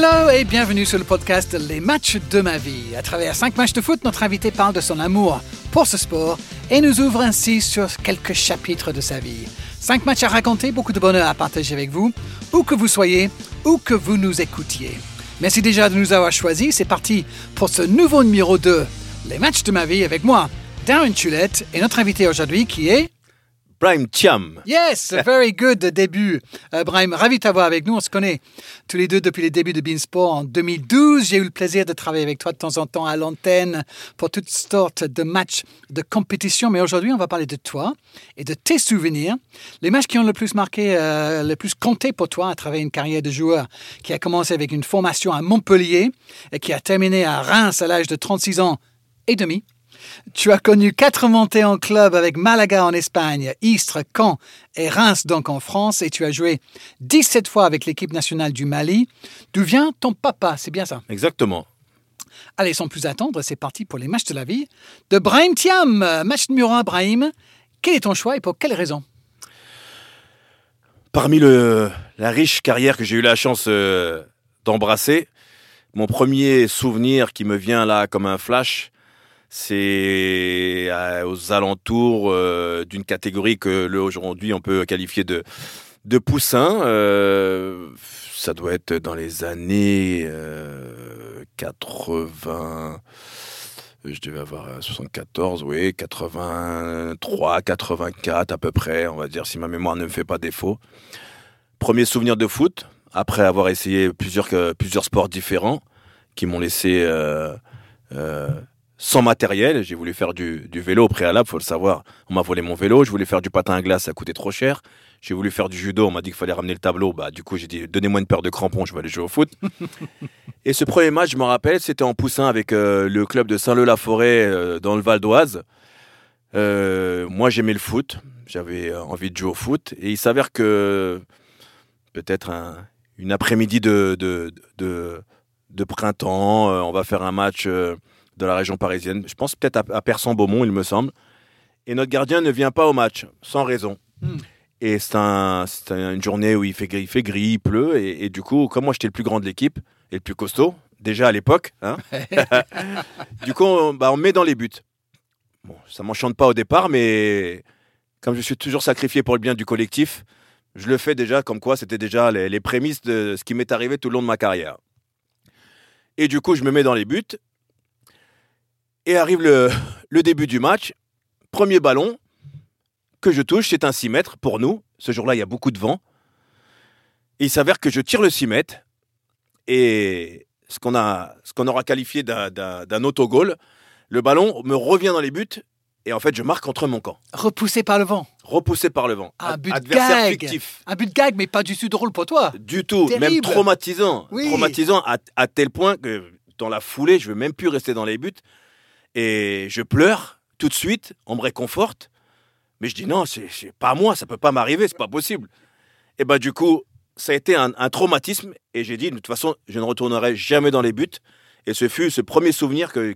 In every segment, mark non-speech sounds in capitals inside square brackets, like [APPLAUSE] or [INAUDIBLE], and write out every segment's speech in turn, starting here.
Hello et bienvenue sur le podcast Les matchs de ma vie. À travers cinq matchs de foot, notre invité parle de son amour pour ce sport et nous ouvre ainsi sur quelques chapitres de sa vie. Cinq matchs à raconter, beaucoup de bonheur à partager avec vous, où que vous soyez, où que vous nous écoutiez. Merci déjà de nous avoir choisis. C'est parti pour ce nouveau numéro 2, Les matchs de ma vie avec moi, Darren Chulette, et notre invité aujourd'hui qui est... Brahim Thiam. Yes, [LAUGHS] very good début. Euh, Brahim, ravi de t'avoir avec nous. On se connaît tous les deux depuis les débuts de Beansport en 2012. J'ai eu le plaisir de travailler avec toi de temps en temps à l'antenne pour toutes sortes de matchs de compétition. Mais aujourd'hui, on va parler de toi et de tes souvenirs. Les matchs qui ont le plus marqué, euh, le plus compté pour toi à travers une carrière de joueur qui a commencé avec une formation à Montpellier et qui a terminé à Reims à l'âge de 36 ans et demi. Tu as connu quatre montées en club avec Malaga en Espagne, Istres, Caen et Reims donc en France et tu as joué 17 fois avec l'équipe nationale du Mali. D'où vient ton papa? C'est bien ça Exactement. Allez, sans plus attendre, c'est parti pour les matchs de la vie de Brahim Thiam. Match numéro 1, Brahim. Quel est ton choix et pour quelle raison? Parmi le, la riche carrière que j'ai eu la chance euh, d'embrasser, mon premier souvenir qui me vient là comme un flash, c'est euh, aux alentours euh, d'une catégorie que aujourd'hui on peut qualifier de de poussin. Euh, ça doit être dans les années 80. Je devais avoir 74, oui, 83, 84 à peu près, on va dire, si ma mémoire ne me fait pas défaut. Premier souvenir de foot, après avoir essayé plusieurs, plusieurs sports différents qui m'ont laissé euh, euh, sans matériel. J'ai voulu faire du, du, vélo au préalable, faut le savoir. On m'a volé mon vélo. Je voulais faire du patin à glace, ça coûtait trop cher. J'ai voulu faire du judo, on m'a dit qu'il fallait ramener le tableau. Bah, du coup, j'ai dit, donnez-moi une paire de crampons, je vais aller jouer au foot. [LAUGHS] et ce premier match, je me rappelle, c'était en poussin avec euh, le club de Saint-Leu-la-Forêt euh, dans le Val d'Oise. Euh, moi, j'aimais le foot. J'avais envie de jouer au foot. Et il s'avère que peut-être un, une après-midi de, de, de, de, printemps, on va faire un match de la région parisienne. Je pense peut-être à, à Persan-Beaumont, il me semble. Et notre gardien ne vient pas au match, sans raison. Hmm. Et c'est un, une journée où il fait gris, il, fait gris, il pleut. Et, et, du coup, comme moi j'étais le plus grand de l'équipe et le plus costaud, déjà à l'époque, hein, [LAUGHS] du coup, on, bah, on met dans les buts. Bon, ça m'enchante pas au départ, mais comme je suis toujours sacrifié pour le bien du collectif, je le fais déjà comme quoi c'était déjà les, les, prémices de ce qui m'est arrivé tout le long de ma carrière. Et du coup, je me mets dans les buts. Et arrive le, le début du match. Premier ballon, que je touche, c'est un 6 mètres pour nous. Ce jour-là, il y a beaucoup de vent. Et il s'avère que je tire le 6 mètres et ce qu'on aura qualifié d'un autogol, le ballon me revient dans les buts et en fait, je marque contre mon camp. Repoussé par le vent. Repoussé par le vent. Un but Adversaire gag. fictif. Un but gag, mais pas du tout drôle pour toi. Du tout, Terrible. même traumatisant. Oui. Traumatisant à, à, tel point que dans la foulée, je veux même plus rester dans les buts. Et je pleure tout de suite, on me réconforte. Mais je dis non, c'est pas moi, ça peut pas m'arriver, c'est pas possible. Et ben du coup, ça a été un, traumatisme et j'ai dit de toute façon, je ne retournerai jamais dans les buts. Et ce fut ce premier souvenir que,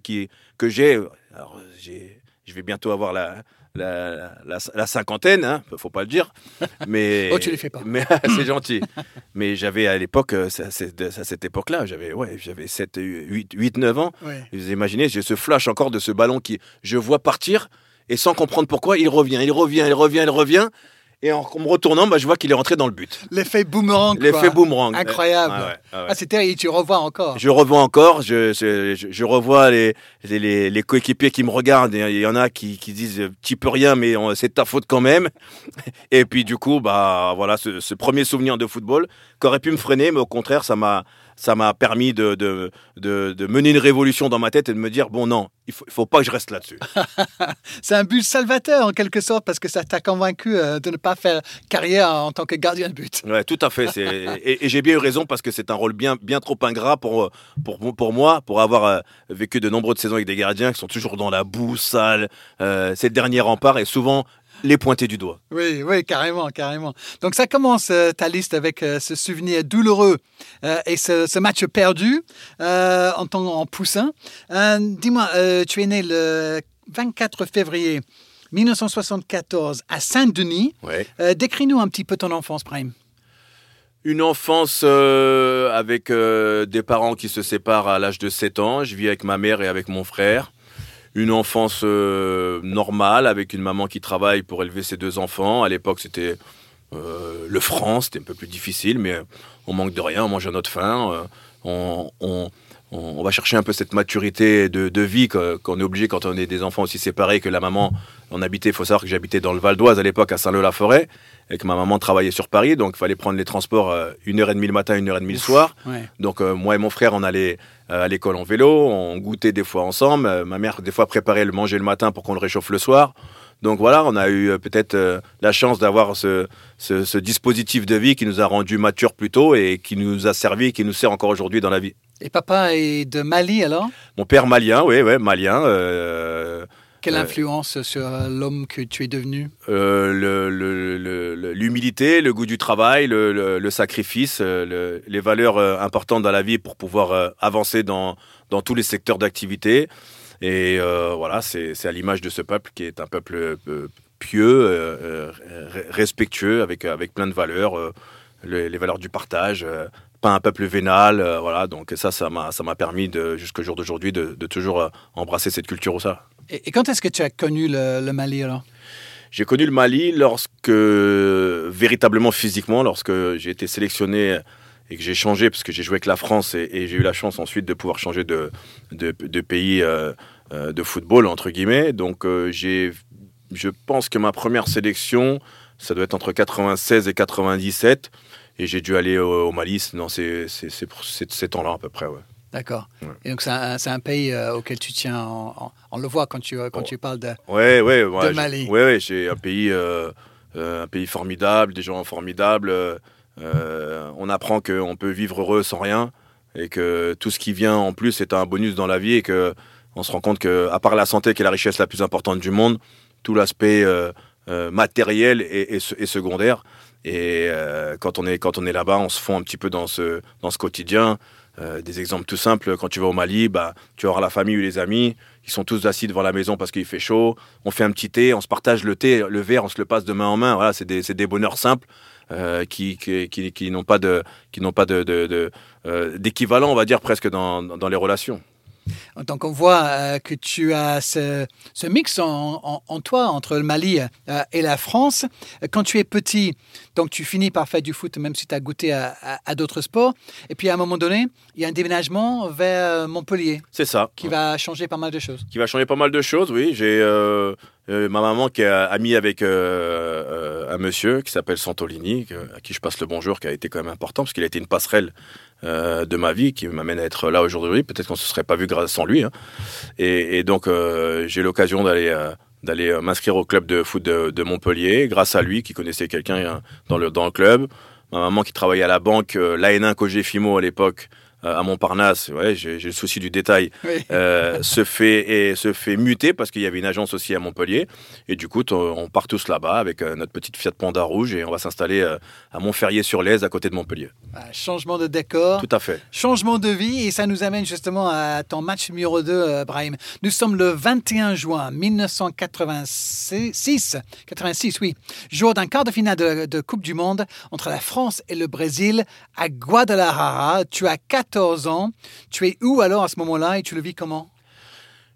que j'ai. Alors, je vais bientôt avoir la, la, la, la cinquantaine, hein, faut pas le dire. Mais, [LAUGHS] oh, tu les fais pas. Mais [LAUGHS] c'est gentil. mais j'avais à l'époque, à cette époque-là, j'avais ouais, j'avais 7, 8, 8, 9 ans. Ouais. Vous imaginez, j'ai ce flash encore de ce ballon qui, je vois partir et sans comprendre pourquoi, il revient, il revient, il revient, il revient. Et en, me retournant, bah, je vois qu'il est rentré dans le but. L'effet boomerang. L'effet boomerang. Incroyable. Ah, ouais, ah, ouais. ah c'est terrible. Tu revois encore. Je revois encore. Je, je, je, je revois les, les, les coéquipiers qui me regardent. Il y en a qui, qui disent tu peux rien, mais c'est ta faute quand même. [LAUGHS] Et puis du coup, bah voilà, ce, ce premier souvenir de football qui aurait pu me freiner, mais au contraire, ça m'a ça m'a permis de, de, de, de, mener une révolution dans ma tête et de me dire bon non, il faut, il faut pas que je reste là-dessus. [LAUGHS] c'est un but salvateur en quelque sorte parce que ça t'a convaincu euh, de ne pas faire carrière en tant que gardien de but. Ouais, tout à fait. [LAUGHS] et, et j'ai bien eu raison parce que c'est un rôle bien, bien trop ingrat pour, pour, pour moi, pour avoir euh, vécu de nombreuses saisons avec des gardiens qui sont toujours dans la boue sale. Euh, c'est le dernier rempart et souvent les pointer du doigt. Oui, oui, carrément, carrément. Donc ça commence euh, ta liste avec euh, ce souvenir douloureux euh, et ce, ce, match perdu en en poussin. Dis-moi, tu es né le 24 février 1974 à Saint-Denis. Ouais. Décris-nous un petit peu ton enfance, Prime. Une enfance euh, avec euh, des parents qui se séparent à l'âge de 7 ans. Je vis avec ma mère et avec mon frère. Une enfance euh, normale avec une maman qui travaille pour élever ses deux enfants. À l'époque, c'était euh, le franc, c'était un peu plus difficile, mais on manque de rien, on mange à notre faim. euh, on, on- on- on va chercher un peu cette maturité de, de vie qu'on est obligé quand on est des enfants aussi séparés que la maman. On habitait, il faut savoir que j'habitais dans le Val d'Oise à l'époque, à Saint-Leu-la-Forêt, et que ma maman travaillait sur Paris, donc il fallait prendre les transports euh, une heure et demie le matin, une heure et demie le soir. Ouais. Donc euh, moi et mon frère, on allait euh, à l'école en vélo, on goûtait des fois ensemble. Ma mère, des fois, préparait le manger le matin pour qu'on le réchauffe le soir. Donc voilà, on a eu euh, peut-être euh, la chance d'avoir ce, ce, ce dispositif de vie qui nous a rendus matures plus tôt et qui nous a servi et qui nous sert encore aujourd'hui dans la vie. Et papa est de Mali alors? Mon père malien, oui, ouais, malien. euh, Quelle Euh, influence sur l'homme que tu es devenu? Le- le- le- le- l'humilité, le, goût du travail, le, sacrifice, le- les valeurs importantes dans la vie pour pouvoir avancer dans, dans tous les secteurs d'activité. Et euh, voilà, c'est à l'image de ce peuple qui est un peuple euh, pieux, euh, re- respectueux, avec, avec plein de valeurs, le- les valeurs du partage. pas un peuple vénal, euh, voilà. Donc ça, ça m'a, ça m'a permis de, jusqu'au jour d'aujourd'hui, de, de toujours euh, embrasser cette culture ça. et, et quand est-ce que tu as connu le, le Mali alors? J'ai connu le Mali lorsque, véritablement physiquement, lorsque j'ai été sélectionné et que j'ai changé, parce que j'ai joué avec la France et, et j'ai eu la chance ensuite de pouvoir changer de, de, de pays euh, euh, de football, entre guillemets. Donc euh, j'ai, je pense que ma première sélection, ça doit être entre 96 et 97. Et j'ai dû aller au, au Mali dans ces, ces, ces, temps-là à peu près. Ouais. D'accord. Ouais. Et donc c'est un, c'est un pays euh, auquel tu tiens, en- en- on le voit quand tu, quand Oh. tu parles de... Ouais, ouais, ouais. De Mali. Ouais, ouais, j'ai un pays, euh, euh, un pays formidable, des gens formidables. Euh, on apprend qu'on peut vivre heureux sans rien et que tout ce qui vient en plus est un bonus dans la vie et que on se rend compte que, à part la santé qui est la richesse la plus importante du monde, tout l'aspect euh, euh, matériel est, est se- est secondaire. Et quand on est quand on est là-bas, on se fond un petit peu dans ce dans ce quotidien. Des exemples tout simples, quand tu vas au Mali, bah, tu voir la famille ou les amis, ils sont tous assis devant la maison parce qu'il fait chaud, on fait un petit thé, on se partage le thé, le verre, on se le passe de main en main, voilà, c'est des, c'est des bonheurs simples euh, qui, qui, qui, qui n'ont pas de qui n'ont pas de, de- de, euh, d'équivalent, on va dire, presque dans, dans les relations. Donc on voit euh, que tu as ce, ce mix en, en- en toi entre le Mali euh, et la France. Quand tu es petit, donc tu finis par faire du foot même si tu as goûté à, à- à d'autres sports. Et puis à un moment donné, il y a un déménagement vers Montpellier C'est ça. qui va changer pas mal de choses. qui va changer pas mal de choses, oui. J'ai euh, euh, ma maman qui est amie avec euh, euh, un monsieur qui s'appelle Santolini, à qui je passe le bonjour, qui a été quand même important, parce qu'il a été une passerelle de ma vie, qui m'amène à être là aujourd'hui. Peut-être qu'on ne se serait pas vu grâce sans lui. hein. Et, et donc, j'ai l'occasion d'aller... d'aller m'inscrire au club de foot de, Montpellier, grâce à lui, qui connaissait quelqu'un euh, dans le, dans le club. Ma maman qui travaillait à la banque, euh, l'AN Cogefimo à l'époque, à Montparnasse, ouais, j'ai le souci du détail, Oui. euh, se fait et se fait muter parce qu'il y avait une agence aussi à Montpellier et du coup t- on part tous là-bas avec euh, notre petite Fiat Panda rouge et on va s'installer euh, à Montferrier-sur-Lèze à côté de Montpellier. Ah, changement de décor. Tout à fait. Changement de vie et ça nous amène justement à ton match numéro 2, euh, Brahim. Nous sommes le 21 juin 1986, 86, oui, jour d'un quart de finale de, de Coupe du Monde entre la France et le Brésil à Guadalajara. Tu as 14 ans. Tu es où alors à ce moment-là et tu le vis comment?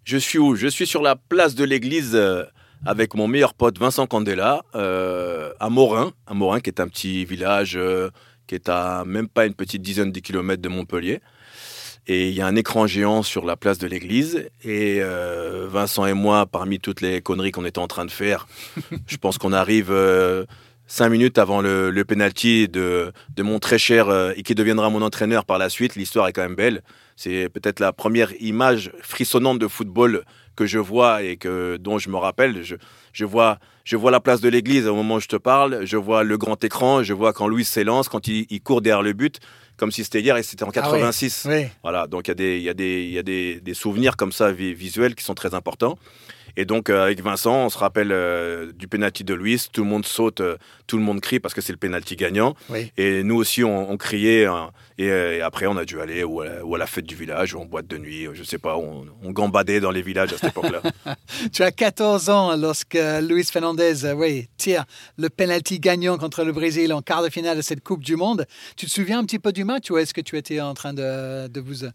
Je suis où? Je suis sur la place de l'église euh, avec mon meilleur pote Vincent Candela euh, à Morin, à Morin qui est un petit village euh, qui est à même pas une petite dizaine de kilomètres de Montpellier. Et il y a un écran géant sur la place de l'église. Et euh, Vincent et moi, parmi toutes les conneries qu'on était en train de faire, [LAUGHS] je pense qu'on arrive cinq minutes avant le, le penalty de, de mon très cher euh, et qui deviendra mon entraîneur par la suite. L'histoire est quand même belle. C'est peut-être la première image frissonnante de football que je vois et que dont je me rappelle. Je, je vois je vois la place de l'église au moment où je te parle. Je vois le grand écran. Je vois quand Louis s'élance, quand il, il court derrière le but, comme si c'était hier et c'était en Ah ouais. 86. Oui. Voilà, donc il y a des, il y a des, il y a des, des souvenirs comme ça vi- visuels qui sont très importants. Et donc, euh, avec Vincent, on se rappelle euh, du penalty de Luis. Tout le monde saute, euh, tout le monde crie parce que c'est le penalty gagnant. Oui. Et nous aussi, on, on criait. hein. et, et après, on a dû aller ou à, la, ou à la fête du village, ou en boîte de nuit, je sais pas. On, on gambadait dans les villages à cette époque-là. [LAUGHS] Tu as 14 ans lorsque Luis Fernandez oui, tire le penalty gagnant contre le Brésil en quart de finale de cette Coupe du Monde. Tu te souviens un petit peu du match ou est-ce que tu étais en train de, de, vous,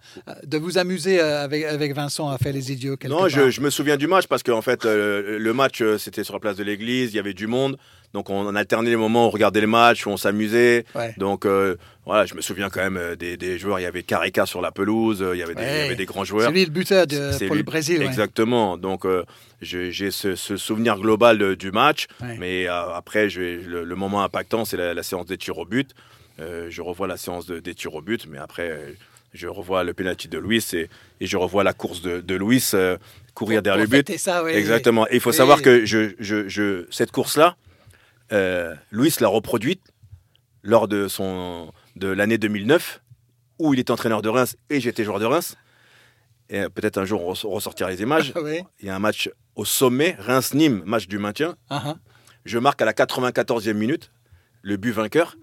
de vous amuser avec, avec Vincent à faire les idiots Non, part? je, je me souviens du match parce qu'en fait, euh, le match, euh, c'était sur la place de l'église, il y avait du monde. Donc, on, alternait les moments où on regardait le match, où on s'amusait. Ouais. Donc, euh, voilà, je me souviens quand même des, des joueurs. Il y avait Carica sur la pelouse, il y avait des, il y Ouais. avait des grands C'est joueurs. lui le buteur de, C'est pour lui. le Brésil. ouais. Exactement. Donc, euh, j'ai ce, ce souvenir global du match. Ouais. Mais euh, après, le, le moment impactant, c'est la, la séance des tirs au but. Je revois la séance de- des tirs au but, mais après, je revois le penalty de Luis et, et je revois la course de, de Luis euh, courir Pour- derrière pour le but. ça, oui, Exactement. Et il faut Oui. savoir que je, je, je- cette course-là, euh, Luis l'a reproduite lors de, son, de l'année 2009, où il était entraîneur de Reims et j'étais joueur de Reims. Et peut-être un jour on res- on ressortira les images. [LAUGHS] oui. Il y a un match au sommet, Reims-Nîmes, match du maintien. Ah, ah. Je marque à la 94e minute le but vainqueur.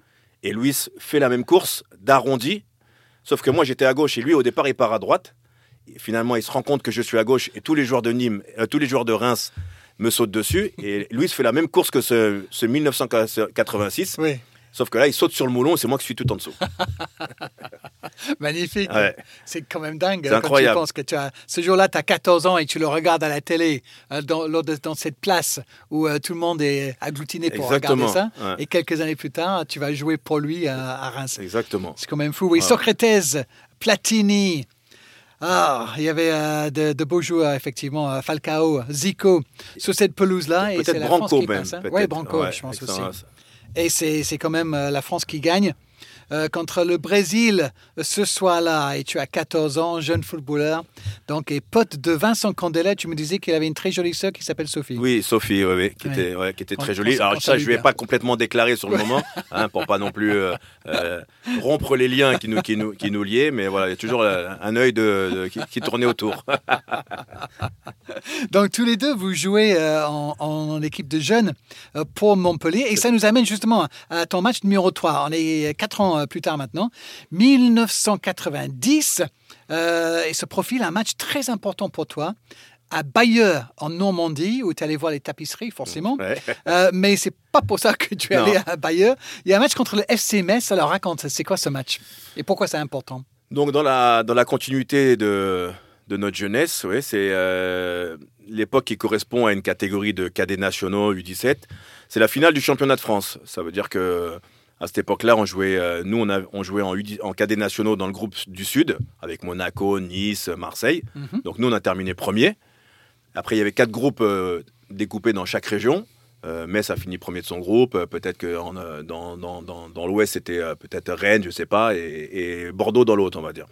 Et Luis fait la même course d'arrondi. Sauf que moi, j'étais à gauche et lui, au départ, il part à droite. Finalement, il se rend compte que je suis à gauche et tous les joueurs de Nîmes, euh, tous les joueurs de Reims me sautent dessus. Et Luis fait la même course que ce, ce 1986. Oui. Sauf que là, il saute sur le moulon et c'est moi qui suis tout en dessous. [LAUGHS] Magnifique. Ouais. C'est quand même dingue C'est hein, incroyable. quand tu penses que tu as, ce jour-là, tu as 14 ans et tu le regardes à la télé euh, dans, cette place où euh, tout le monde est agglutiné pour Exactement. regarder ça. Ouais. Et quelques années plus tard, tu vas jouer pour lui à, à Reims. Exactement. C'est quand même fou. Oui, Ouais. Socrates, Platini. Ah, il y avait euh, de, de beaux joueurs, effectivement. euh, Falcao, Zico, sur cette pelouse-là. Peut-être la France Branco qui même. hein. Oui, Branco, Ouais, je pense aussi. Et c'est c'est quand même euh, la France qui gagne. Euh, contre le Brésil ce soir-là, et tu as 14 ans, jeune footballeur, donc et pote de Vincent Candela, tu me disais qu'il avait une très jolie sœur qui s'appelle Sophie. Oui, Sophie, oui, oui, qui. Était, ouais, qui était On- très on jolie. Alors ça, je ne vais bien. pas complètement déclarer sur le moment, hein, pour pas non plus euh, euh, rompre les liens qui nous, qui, nous, qui nous liaient, mais voilà, il y a toujours un œil de, de- qui, qui tournait autour. [LAUGHS] Donc tous les deux, vous jouez en, en équipe de jeunes pour Montpellier, et ça nous amène justement à ton match numéro 3. On est 4 ans euh, plus tard maintenant, 1990, euh, et se profile un match très important pour toi. À Bayeux, en Normandie, où tu allé voir les tapisseries, forcément. Ouais. Euh, mais c'est pas pour ça que tu es Non. allé à Bayeux. Il y a un match contre le FC Metz. Alors raconte, c'est quoi ce match Et pourquoi c'est important? Donc dans la, dans la continuité de, de notre jeunesse, ouais, c'est euh, l'époque qui correspond à une catégorie de cadets nationaux U17. C'est la finale du championnat de France. Ça veut dire que à cette époque-là, on jouait, euh, nous on, a- on jouait en, U10 en cadets nationaux dans le groupe du Sud, avec Monaco, Nice, Marseille. Mhm. Donc nous on a terminé premier. Après il y avait quatre groupes euh, découpés dans chaque région. Euh, Metz a fini premier de son groupe. Peut-être que en, dans, dans, dans, dans l'Ouest c'était peut-être Rennes, je sais pas, et, et Bordeaux dans l'autre, on va dire.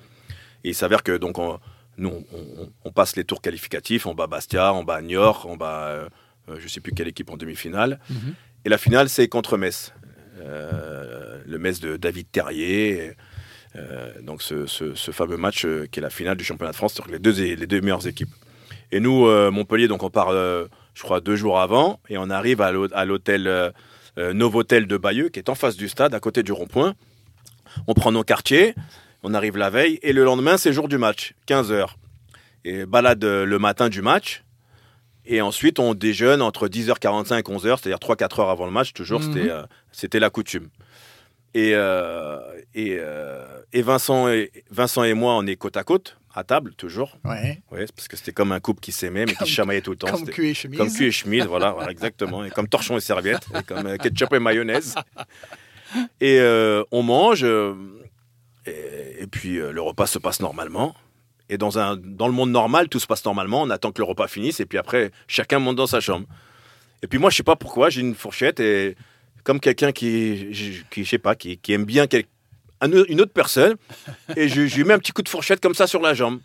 Et il s'avère que donc on- nous on, passe les tours qualificatifs, on bat Bastia, on bat Niort, on bat je sais plus quelle équipe en demi-finale. Mhm. Et la finale c'est contre Metz, le Metz de David Terrier. Euh, donc ce, fameux match euh, qui est la finale du championnat de France sur les deux, les deux meilleures équipes. Et nous, euh, Montpellier, donc on part, euh, je crois, deux jours avant, et on arrive à l'hô- à l'hôtel euh, euh, Novotel de Bayeux, qui est en face du stade, à côté du rond-point. On prend nos quartiers, on arrive la veille, et le lendemain, c'est jour du match, 15h. Et balade euh, le matin du match, et ensuite on déjeune entre 10h45 et 11h, c'est-à-dire 3-4 heures avant le match, toujours, Mhm. c'était, euh, c'était la coutume. Et, euh, et, euh, et Vincent, et Vincent et moi, on est côte à côte, à table, toujours. Ouais. Ouais, parce que c'était comme un couple qui s'aimait, mais Comme- qui chamaillait tout le temps. Comme cul et chemise. comme cul et chemise, voilà, voilà, exactement. Et comme torchon et serviette, et comme ketchup et mayonnaise. Et on mange, et, et puis le repas se passe normalement. Et dans, un, dans le monde normal, tout se passe normalement. On attend que le repas finisse, et puis après, chacun monte dans sa chambre. Et puis moi, je sais pas pourquoi, j'ai une fourchette, et comme quelqu'un qui, qui, je sais pas, qui, qui aime bien quel- une autre personne, [LAUGHS] et je, je lui mets un petit coup de fourchette comme ça sur la jambe,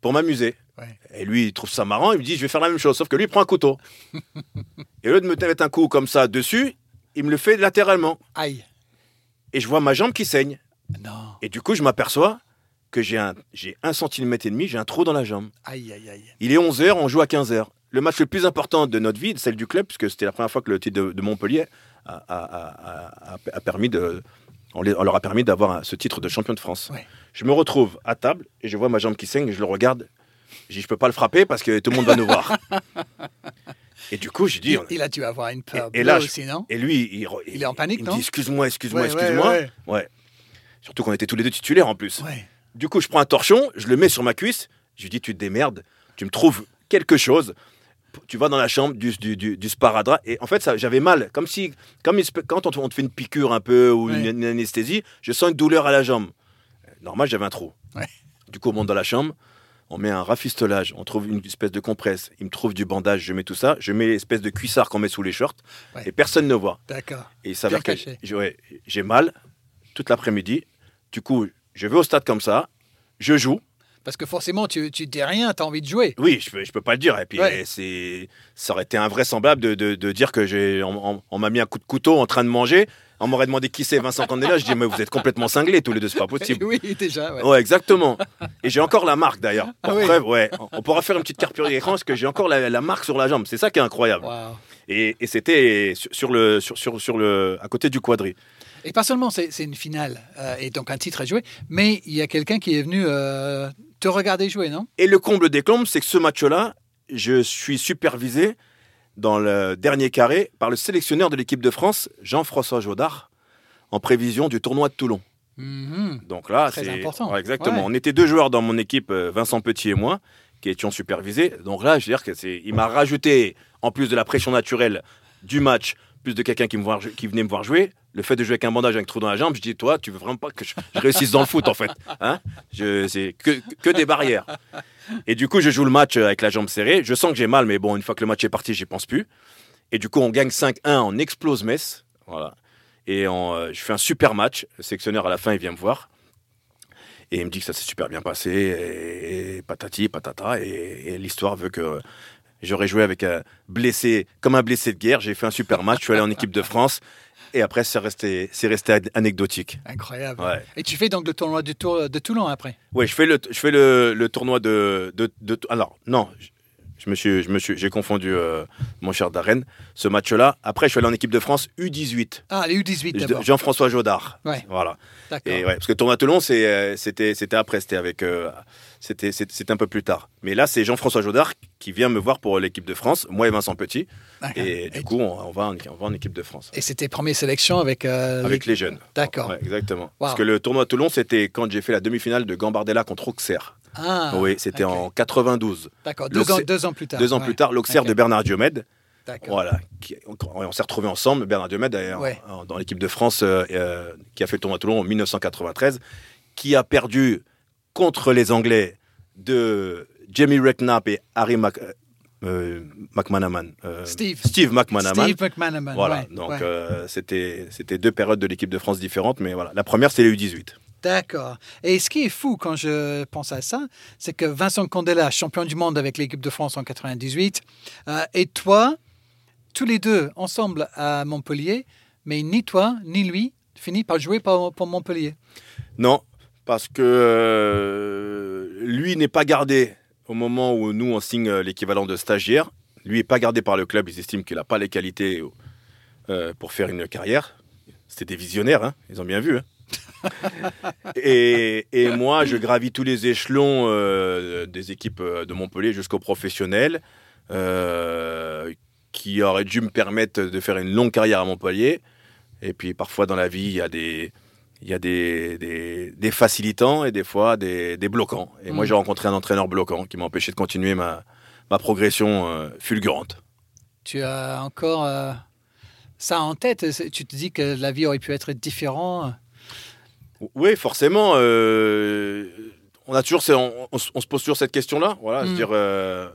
pour m'amuser. Ouais. Et lui, il trouve ça marrant, il me dit, je vais faire la même chose, sauf que lui, il prend un couteau. [LAUGHS] et au lieu de me mettre un coup comme ça dessus, il me le fait latéralement. Aïe. Et je vois ma jambe qui saigne. Non. Et du coup, je m'aperçois que j'ai un, j'ai un centimètre et demi, j'ai un trou dans la jambe. Aïe, aïe, aïe. Il est 11h, on joue à 15h. le match le plus important de notre vie, celle du club, puisque c'était la première fois que le titre de, de Montpellier a, a- a- a- a permis de. On, les- on leur a permis d'avoir ce titre de champion de France. Ouais. Je me retrouve à table et je vois ma jambe qui saigne et je le regarde. Je dis, je peux pas le frapper parce que tout le monde va nous voir. [LAUGHS] et du coup, j'ai dit. Il, il a dû avoir une peur Et- et là, je- aussi, non? Et lui, il, Il est en panique, il me non? dit, excuse-moi, excuse-moi, Ouais, ouais, excuse-moi. ouais. Ouais. Surtout qu'on était tous les deux titulaires en plus. Ouais. Du coup, je prends un torchon, je le mets sur ma cuisse. Je lui dis, tu te démerdes, tu me trouves quelque chose. Tu vas dans la chambre du, du, du, du sparadrap. Et en fait, ça, j'avais mal. Comme si, comme quand on te, on te fait une piqûre un peu ou une, Ouais. une anesthésie, je sens une douleur à la jambe. Normal, j'avais un trou. Ouais. Du coup, on monte dans la chambre. On met un rafistolage, on trouve une espèce de compresse, il me trouve du bandage, je mets tout ça, je mets l'espèce de cuissard qu'on met sous les shorts, Ouais. et personne ne voit. D'accord. Et il s'avère que caché. j'ai ouais, j'ai mal toute l'après-midi. Du coup, je vais au stade comme ça, je joue. Parce que forcément, tu, tu dis rien, tu as envie de jouer. Oui, je peux, je peux pas le dire. Et puis, Ouais. c'est, ça aurait été invraisemblable de, de, de dire que j'ai, on, on- on m'a mis un coup de couteau en train de manger. On m'aurait demandé qui c'est Vincent Candela. Je dis, mais vous êtes complètement cinglés tous les deux, c'est pas possible. [LAUGHS] Oui, déjà. Ouais. Ouais, exactement. Et j'ai encore la marque d'ailleurs. Ah oui. preuve, ouais. On pourra faire une petite capture d'écran parce que j'ai encore la, la marque sur la jambe. C'est ça qui est incroyable. Et, et c'était sur, sur le, sur, sur, sur le, à côté du quadri. Et pas seulement, c'est une finale euh, et donc un titre à jouer, mais il y a quelqu'un qui est venu euh, te regarder jouer, non? Et le comble des combles, c'est que ce match-là, je suis supervisé dans le dernier carré par le sélectionneur de l'équipe de France, Jean-François Jodard, en prévision du tournoi de Toulon. Mhm. Donc là, c'est important. Ouais, exactement. Ouais. On était deux joueurs dans mon équipe, euh, Vincent Petit et moi, qui étions supervisés. Donc là, je veux dire que c'est, il m'a rajouté, en plus de la pression naturelle du match, plus de quelqu'un qui, me voir- qui venait me voir jouer, le fait de jouer avec un bandage avec un trou dans la jambe, je dis toi, tu veux vraiment pas que je, réussisse dans le foot en fait, hein? Je- C'est que, que des barrières. Et du coup, je joue le match avec la jambe serrée. Je sens que j'ai mal, mais bon, une fois que le match est parti, j'y pense plus. Et du coup, on gagne 5-1, on explose Metz. Voilà. Et on, euh, je fais un super match. Le sélectionneur, à la fin, il vient me voir. Et il me dit que ça s'est super bien passé. Et, et patati, patata. Et, et l'histoire veut que j'aurais joué avec un blessé, comme un blessé de guerre. J'ai fait un super match. Je suis allé en équipe de France. Et après, c'est resté, c'est resté anecdotique. Incroyable. Ouais. Et tu fais donc le tournoi du Tour de Toulon après? Oui, je fais le, je fais le, le tournoi de, de, de- Alors, non, je, je me suis, je me suis, j'ai confondu euh, mon cher Darren. Ce match-là. Après, je suis allé en équipe de France U18. Ah, les U18 d'abord. Jean-François Jodard. Ouais. Voilà. D'accord. Et ouais, parce que le tournoi Toulon, c'est, euh, c'était, c'était après, c'était avec, euh, c'était, un peu plus tard. Mais là, c'est Jean-François Jodard qui vient me voir pour l'équipe de France, moi et Vincent Petit. Et du coup, on, on va, en, on va en équipe de France. Et c'était première sélection avec, euh, Avec les jeunes. D'accord. Ouais, exactement. Wow. Parce que le tournoi Toulon, c'était quand j'ai fait la demi-finale de Gambardella contre Auxerre. Ah, oui, c'était en 92. D'accord, deux ans, l'Auxerre- deux ans plus tard. Deux ans Ouais. plus tard, l'Auxerre de Bernard Diomède. Voilà. Qui- on on s'est retrouvés ensemble. Bernard Diomède, d'ailleurs, Ouais. dans l'équipe de France, euh, euh, qui a fait le tournoi Toulon en 1993, qui a perdu contre les Anglais de Jamie Redknapp et Harry Mac- euh, McManaman. euh, Steve. Steve McManaman. Steve McManaman. Voilà, ouais, donc ouais. euh, c'était c'était deux périodes de l'équipe de France différentes, mais voilà. La première, c'est les U18. D'accord. Et ce qui est fou quand je pense à ça, c'est que Vincent Candela, champion du monde avec l'équipe de France en 98, euh, et toi, tous les deux ensemble à Montpellier, mais ni toi ni lui finit par jouer pour, pour Montpellier. Non, parce que euh, lui n'est pas gardé au moment où nous on signe euh, l'équivalent de stagiaire. Lui n'est pas gardé par le club. Ils estiment qu'il n'a pas les qualités euh, pour faire une carrière. C'était des visionnaires, hein, ils ont bien vu. hein. [LAUGHS] et, et moi, je gravis tous les échelons euh, des équipes de Montpellier jusqu'au professionnel, euh, qui aurait dû me permettre de faire une longue carrière à Montpellier. Et puis parfois dans la vie, il y a des, il y a des, des, des facilitants et des fois des, des bloquants. Et moi, Mm. j'ai rencontré un entraîneur bloquant qui m'a empêché de continuer ma, ma progression euh, fulgurante. Tu as encore euh, ça en tête Tu te dis que la vie aurait pu être différente Oui, forcément. euh, on a toujours, on, on se- on se pose toujours cette question-là. Voilà, Mm. se dire, euh,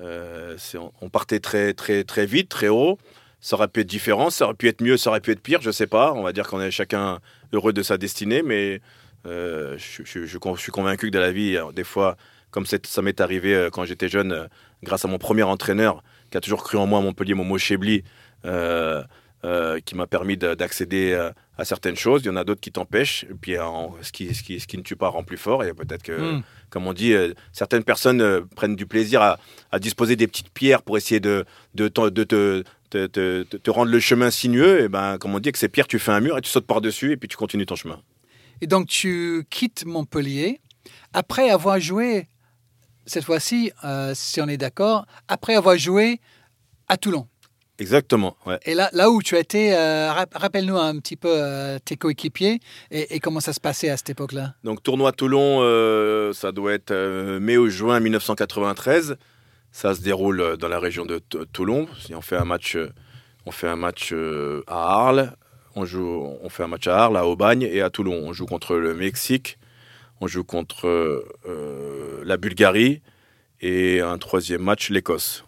euh, on- on partait très, très, très vite, très haut. Ça aurait pu être différent, ça aurait pu être mieux, ça aurait pu être pire. Je sais pas. On va dire qu'on est chacun heureux de sa destinée, mais euh, je, je- je- je suis convaincu que dans la vie, euh, des fois, comme ça m'est arrivé euh, quand j'étais jeune, grâce à mon premier entraîneur qui a toujours cru en moi à Montpellier, Momo Chebli, euh, euh, qui m'a permis de- d'accéder à, certaines choses. Il y en a d'autres qui t'empêchent. Et puis, en- ce, qui, ce, qui, ce qui ne tue pas rend plus fort. Et peut-être que, Mm. comme on dit, certaines personnes prennent du plaisir à, à disposer des petites pierres pour essayer de, de, t'en- de te, te, rendre le chemin sinueux. Et ben, comme on dit, avec ces pierres, tu fais un mur et tu sautes par-dessus et puis tu continues ton chemin. Et donc, tu quittes Montpellier après avoir joué, cette fois-ci, euh, si on est d'accord, après avoir joué à Toulon. Exactement, ouais. Et là, là où tu as été, euh, rap- rappelle-nous un petit peu euh, tes coéquipiers et, et comment ça se passait à cette époque-là. Donc tournoi Toulon, ça doit être mai ou juin 1993. Ça se déroule euh, dans la région de Toulon. On fait un match, euh, on fait un match euh, à Arles. On joue, on fait un match à Arles, à Aubagne et à Toulon. On joue contre le Mexique, on joue contre la Bulgarie et un troisième match l'Écosse.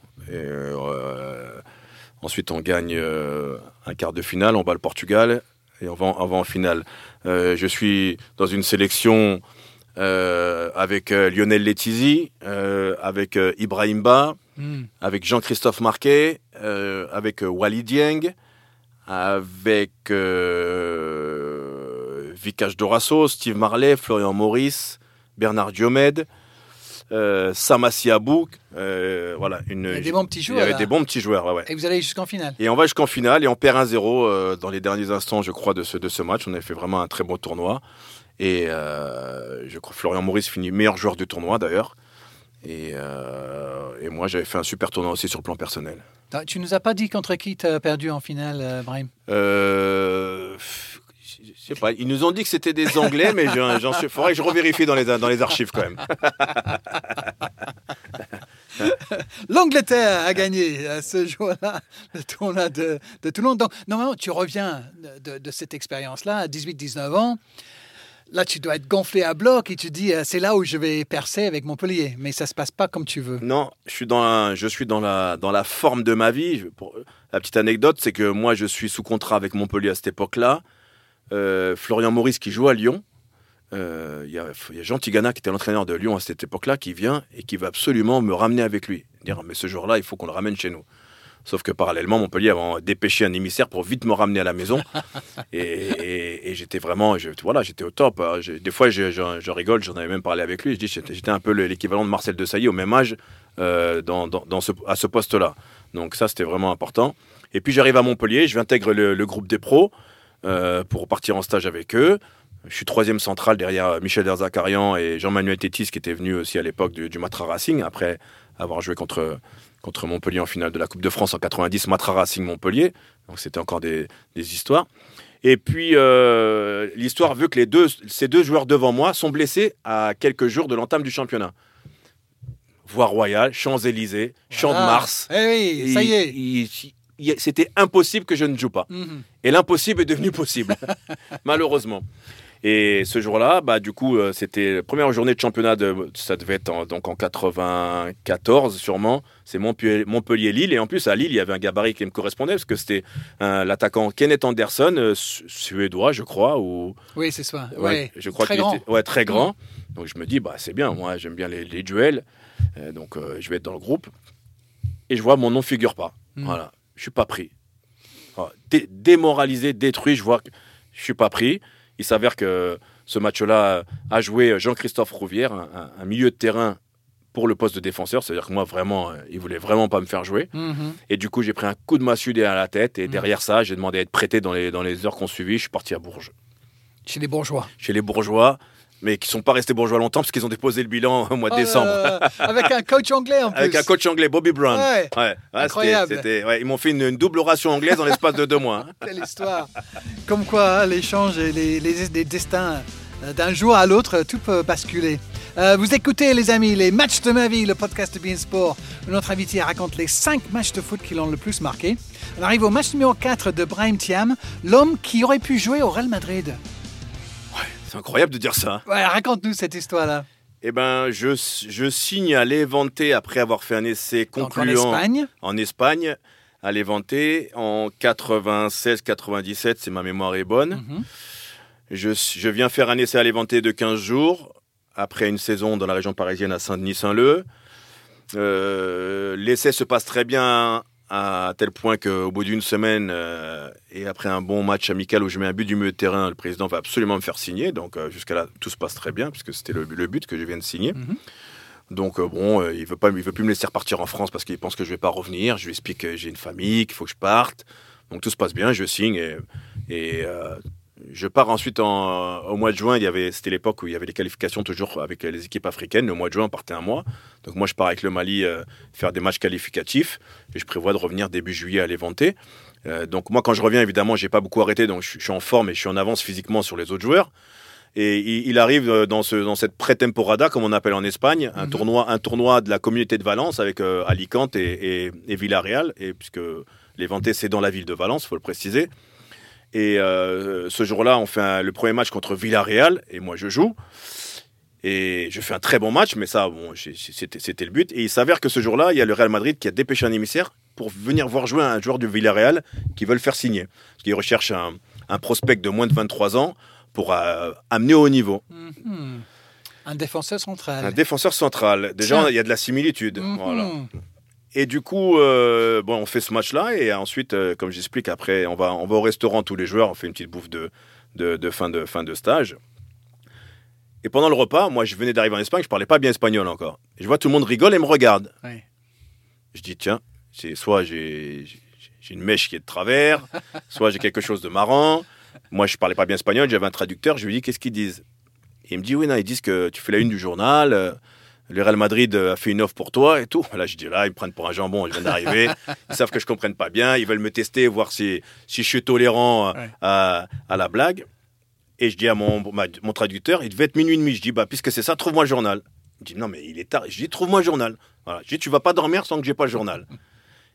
Ensuite, on gagne un quart de finale, on bat le Portugal et on va en, finale. Je suis dans une sélection avec euh, Lionel Letizy, euh, avec euh, Ibrahim Ba, Hmm. avec Jean-Christophe Marquet, euh, avec euh, Wally Dieng, avec euh, Vikash Dorasso, Steve Marley, Florian Maurice, Bernard Diomède, euh, Samassi Abou. euh, voilà, une, Il y a des bons petits il y joueurs. avait là. des bons petits joueurs. ouais, ouais. Et vous allez jusqu'en finale. Et on va jusqu'en finale et on perd 1-0 euh, dans les derniers instants, je crois, de ce, de ce match. On a fait vraiment un très beau tournoi. Et euh, je crois que Florian Maurice finit meilleur joueur du tournoi d'ailleurs. Et, euh, et moi, j'avais fait un super tournoi aussi sur le plan personnel. Tu nous as pas dit contre qui tu as perdu en finale, euh, Brahim? Euh, je sais pas, ils nous ont dit que c'était des Anglais, mais j'en suis. Faudrait que je revérifie dans les, dans les archives quand même. [LAUGHS] L'Angleterre a gagné ce jour-là, le tournoi de, de Toulon. Donc, normalement, tu reviens de cette expérience-là à 18-19 ans. Là, tu dois être gonflé à bloc et tu dis, euh, c'est là où je vais percer avec Montpellier. Mais ça se passe pas comme tu veux. Non, je suis dans la, je suis dans la, dans la forme de ma vie. La petite anecdote, c'est que moi, je suis sous contrat avec Montpellier à cette époque-là. Euh, Florian Maurice qui joue à Lyon. Euh, Il y, a, y Jean Tigana qui était l'entraîneur de Lyon à cette époque-là qui vient et qui va absolument me ramener avec lui. Dire, mais ce jour-là, il faut qu'on le ramène chez nous. Sauf que parallèlement, Montpellier avait dépêché un émissaire pour vite me ramener à la maison. [LAUGHS] et et- et j'étais vraiment, je- voilà, j'étais au top. hein. Des fois, je, je- je rigole, j'en avais même parlé avec lui. Je dis, j'étais un peu le- l'équivalent de Marcel Desailly au même âge euh, dans, dans- dans ce, à ce poste-là. Donc ça, c'était vraiment important. Et puis j'arrive à Montpellier, je intègre le, le groupe des pros euh, pour partir en stage avec eux. Je suis troisième central derrière Michel Derzakarian et Jean-Manuel Tétis qui était venu aussi à l'époque du, du Matra Racing après avoir joué contre, contre Montpellier en finale de la Coupe de France en 90, Matra Racing Montpellier. Donc c'était encore des, des histoires. Et puis euh, l'histoire veut que les deux, ces deux joueurs devant moi sont blessés à quelques jours de l'entame du championnat. Voie royale, Champs-Élysées, Champ de Voilà. Mars. Eh oui, ça y est. Il- il- il- C'était impossible que je ne joue pas. Mhm. Et l'impossible est devenu possible, [LAUGHS] malheureusement. Et ce jour-là, bah, du coup, euh, c'était la première journée de championnat, de, ça devait être en, donc en 94 sûrement. C'est Montpellier- Montpellier-Lille. Et en plus, à Lille, il y avait un gabarit qui me correspondait, parce que c'était euh, l'attaquant Kenneth Anderson, euh, su- suédois, je crois, ou Oui, c'est ça. Ouais, Ouais. je crois Très grand. était ouais, très grand. Donc je me dis, bah, c'est bien, moi j'aime bien les, les duels, Euh, donc je vais être dans le groupe. Et je vois mon nom figure pas. Mm. Voilà, je suis pas pris. Voilà. Dé- démoralisé, détruit, je vois que je suis pas pris. Il s'avère que ce match-là a joué Jean-Christophe Rouvière, un, milieu de terrain pour le poste de défenseur, c'est-à-dire que moi vraiment, euh, il voulait vraiment pas me faire jouer. Mhm. Et du coup, j'ai pris un coup de massue derrière la tête, et Mm. derrière ça, j'ai demandé à être prêté dans les, dans les heures qu'on suivit. Je suis parti à Bourges Chez les bourgeois. chez les bourgeois, mais qui sont pas restés bourgeois longtemps parce qu'ils ont déposé le bilan au mois de Oh décembre. avec un coach anglais en plus. [LAUGHS] Avec un coach anglais, Bobby Brown. Ouais. Incroyable. ouais, ils m'ont fait une, une double ration anglaise en l'espace de deux mois. hein. [LAUGHS] Quelle histoire. Comme quoi, hein, l'échange et les, les- les destins euh, d'un jour à l'autre, tout peut basculer. Euh, vous écoutez, les amis, les matchs de ma vie, le podcast de Beansport, où notre invité raconte les 5 matchs de foot qui l'ont le plus marqué. On arrive au match numéro 4 de Brahim Thiam, l'homme qui aurait pu jouer au Real Madrid. C'est incroyable de dire ça. Ouais, raconte-nous cette histoire-là. Eh ben, je, je signe à Levante après avoir fait un essai Donc, en concluant Espagne. en Espagne, à Levante en 96-97, si ma mémoire est bonne. Mhm. Je, je viens faire un essai à Levante de 15 jours, après une saison dans la région parisienne à Saint-Denis-Saint-Leu. Euh, L'essai se passe très bien à tel point qu'au bout d'une semaine euh, et après un bon match amical où je mets un but du milieu de terrain, le président va absolument me faire signer. Donc euh, jusqu'à là, tout se passe très bien puisque c'était le, le but que je viens de signer. Mhm. Donc euh, bon, il veut pas, il veut plus me laisser repartir en France parce qu'il pense que je vais pas revenir. Je lui explique que j'ai une famille, qu'il faut que je parte. Donc tout se passe bien, je signe et, et, je pars ensuite en, au mois de juin. Il y avait, c'était l'époque où il y avait les qualifications toujours avec les équipes africaines. Le mois de juin, on partait un mois. Donc moi, je pars avec le Mali euh, faire des matchs qualificatifs et je prévois de revenir début juillet à Levante. Euh, donc moi, quand je reviens, évidemment, j'ai pas beaucoup arrêté, donc je, suis- je suis en forme et je suis en avance physiquement sur les autres joueurs. Et il, il arrive euh, dans, ce, dans cette pré-temporada, comme on appelle en Espagne, un, Mhm. tournoi, un tournoi de la communauté de Valence avec euh, Alicante et, et, et Villarreal, et puisque Levante, c'est dans la ville de Valence, faut le préciser. Et euh, ce jour-là, on fait un- le premier match contre Villarreal, et moi je joue. Et je fais un très bon match, mais ça, bon, c'était le but. Et il s'avère que ce jour-là, il y a le Real Madrid qui a dépêché un émissaire pour venir voir jouer un joueur du Villarreal qui veut le faire signer. Parce qu'il recherche un, un prospect de moins de 23 ans pour euh, amener au haut niveau. Mhm. Un défenseur central. Un défenseur central. Déjà, il y a de la similitude. Mhm. Voilà. Et du coup, euh, bon, on fait ce match-là et ensuite, euh, comme j'explique, après, on va, on va au restaurant tous les joueurs, on fait une petite bouffe de, de, de fin, de fin de stage. Et pendant le repas, moi, je venais d'arriver en Espagne, je parlais pas bien espagnol encore. Et je vois tout le monde rigole et me regarde. Je dis, tiens, c'est soit j'ai une mèche qui est de travers, [LAUGHS] soit j'ai quelque chose de marrant. Moi, je parlais pas bien espagnol, j'avais un traducteur, je lui dis, qu'est-ce qu'ils disent? Et il me dit, oui, non, ils disent que tu fais la une du journal, euh, le Real Madrid euh, a fait une offre pour toi et tout. Là, je dis, là, ils me prennent pour un jambon, je viens d'arriver, [LAUGHS] ils savent que je comprenne pas bien, ils veulent me tester, voir si, si je suis tolérant euh, Ouais. à, à la blague. Et je dis à mon, ma- mon traducteur, il devait être minuit et demi. Je dis, bah, puisque c'est ça, trouve-moi le journal. Il dit, non, mais il est tard. Je dis, trouve-moi le journal. Voilà. Je dis, tu vas pas dormir sans que j'ai pas le journal.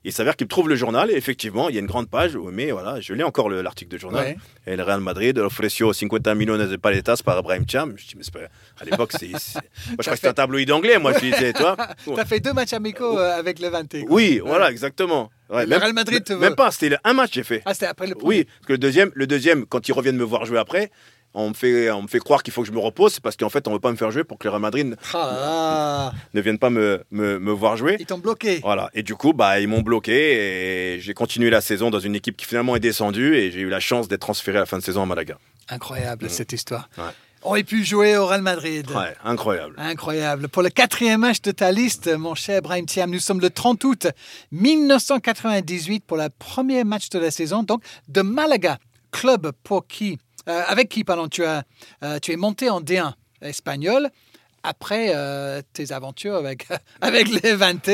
Il s'avère qu'il trouve le journal et effectivement, il y a une grande page, où- mais voilà, je l'ai encore le- l'article de journal. Ouais. Et le Real Madrid ofreció 50 millones de paletas par Brahim Cham. Je dis, mais pas... à l'époque, c'est. [LAUGHS] Moi, je crois que c'était un tabloïd anglais, moi, je disais, toi. Tu [LAUGHS] as fait deux matchs amicaux euh, avec Levante. Oui, voilà, exactement. Ouais, Le Real Madrid te Même veut. pas, c'était un match, j'ai fait. Ah, c'était après le premier. Oui, parce que le deuxième, le deuxième, quand ils reviennent me voir jouer après, on me fait, on me fait croire qu'il faut que je me repose, c'est parce qu'en fait, on veut pas me faire jouer pour que le Real Madrid Ah là là. ne vienne pas me, me, me voir jouer. Ils t'ont bloqué. Voilà. Et du coup, bah, ils m'ont bloqué et j'ai continué la saison dans une équipe qui finalement est descendue et j'ai eu la chance d'être transféré à la fin de saison à Malaga. Incroyable cette histoire. Ouais. Aurait pu jouer au Real Madrid. Ouais, incroyable. Incroyable. Pour le quatrième match de ta liste, mon cher Brahim Thiam, nous sommes le 30 août 1998 pour le premier match de la saison, donc de Malaga, club pour qui, euh, avec qui, pardon, tu, as, euh, tu es monté en D1 espagnol après euh, tes aventures avec, [LAUGHS] avec les 20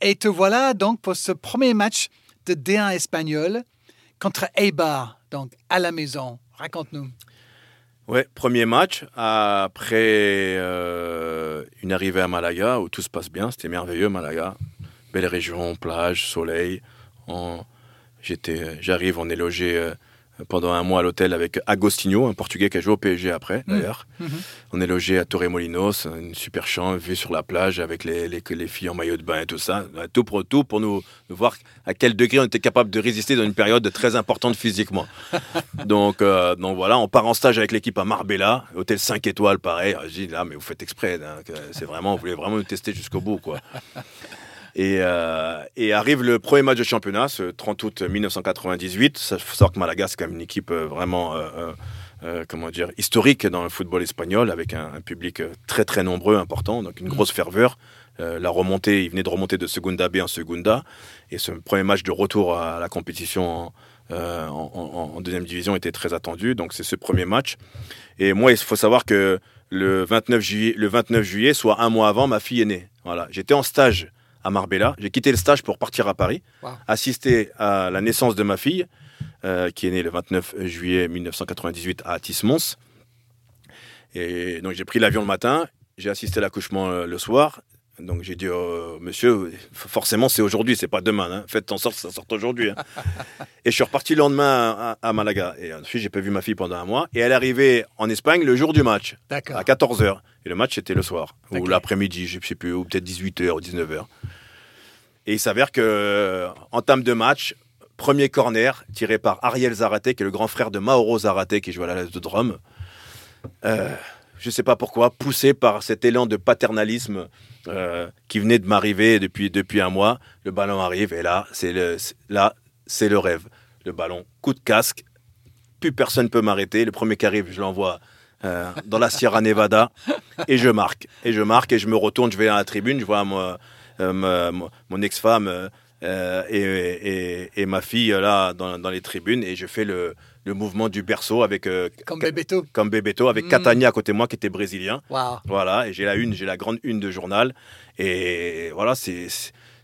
et te voilà donc pour ce premier match de D1 espagnol contre Eibar, donc à la maison. Raconte-nous. Ouais, premier match après une arrivée à Malaga où tout se passe bien, c'était merveilleux Malaga, belle région, plage, soleil. J'arrive, on est logé pendant un mois à l'hôtel avec Agostinho, un Portugais qui a joué au PSG après d'ailleurs. Mhm. On est logé à Torremolinos, une super chambre, vue sur la plage avec les, les, les filles en maillot de bain et tout ça. Tout pour tout pour nous, nous voir à quel degré on était capable de résister dans une période très importante physiquement. [LAUGHS] donc, euh, donc voilà, on part en stage avec l'équipe à Marbella, hôtel 5 étoiles, pareil. Je dis là, mais vous faites exprès, hein, c'est vraiment, vous voulez vraiment nous tester jusqu'au bout, quoi. [LAUGHS] Et, euh, et arrive le premier match de championnat, ce 30 août 1998. Ça faut savoir que Malaga, c'est quand même une équipe euh, vraiment, euh, comment dire, historique dans le football espagnol, avec un, un public très très nombreux, important, donc une grosse ferveur. La remontée, il venait de remonter de Segunda B en Segunda, et ce premier match de retour à la compétition en, euh, en, en- en deuxième division était très attendu. Donc c'est ce premier match. Et moi, il faut savoir que le 29 juillet, le 29 juillet, soit un mois avant, ma fille est née. Voilà, j'étais en stage à Marbella. J'ai quitté le stage pour partir à Paris, Wow. assister à la naissance de ma fille, euh, qui est née le 29 juillet 1998 à Atis-Mons. Et donc j'ai pris l'avion le matin, j'ai assisté à l'accouchement euh, le soir. Donc j'ai dit, euh, monsieur, forcément c'est aujourd'hui, c'est pas demain. Hein. Faites en sorte que ça sorte aujourd'hui. hein. [LAUGHS] et je suis reparti le lendemain à, à Malaga. Et ensuite j'ai pas vu ma fille pendant un mois. Et elle est arrivée en Espagne le jour du match à 14h. Et le match, c'était le soir, ou l'après-midi, je sais plus, ou peut-être 18h ou 19h. Et il s'avère que, euh, en termes de match, premier corner tiré par Ariel Zarate, qui est le grand frère de Mauro Zarate, qui joue à la de Drôme. Euh, je ne sais pas pourquoi, poussé par cet élan de paternalisme euh, qui venait de m'arriver depuis, depuis un mois. Le ballon arrive et là, c'est le, là, c'est le rêve. Le ballon, coup de casque, plus personne ne peut m'arrêter. Le premier qui arrive, je l'envoie euh, dans la Sierra Nevada et je marque. Et je marque et je me retourne, je vais à la tribune, je vois moi, euh, mon ex-femme et, et, ma fille là dans, dans les tribunes et je fais le, le mouvement du berceau avec euh, comme Bebeto, comme Bebeto avec mm. Catania à côté de moi qui était brésilien. Voilà, et j'ai la une, j'ai la grande une de journal. Et voilà, c'est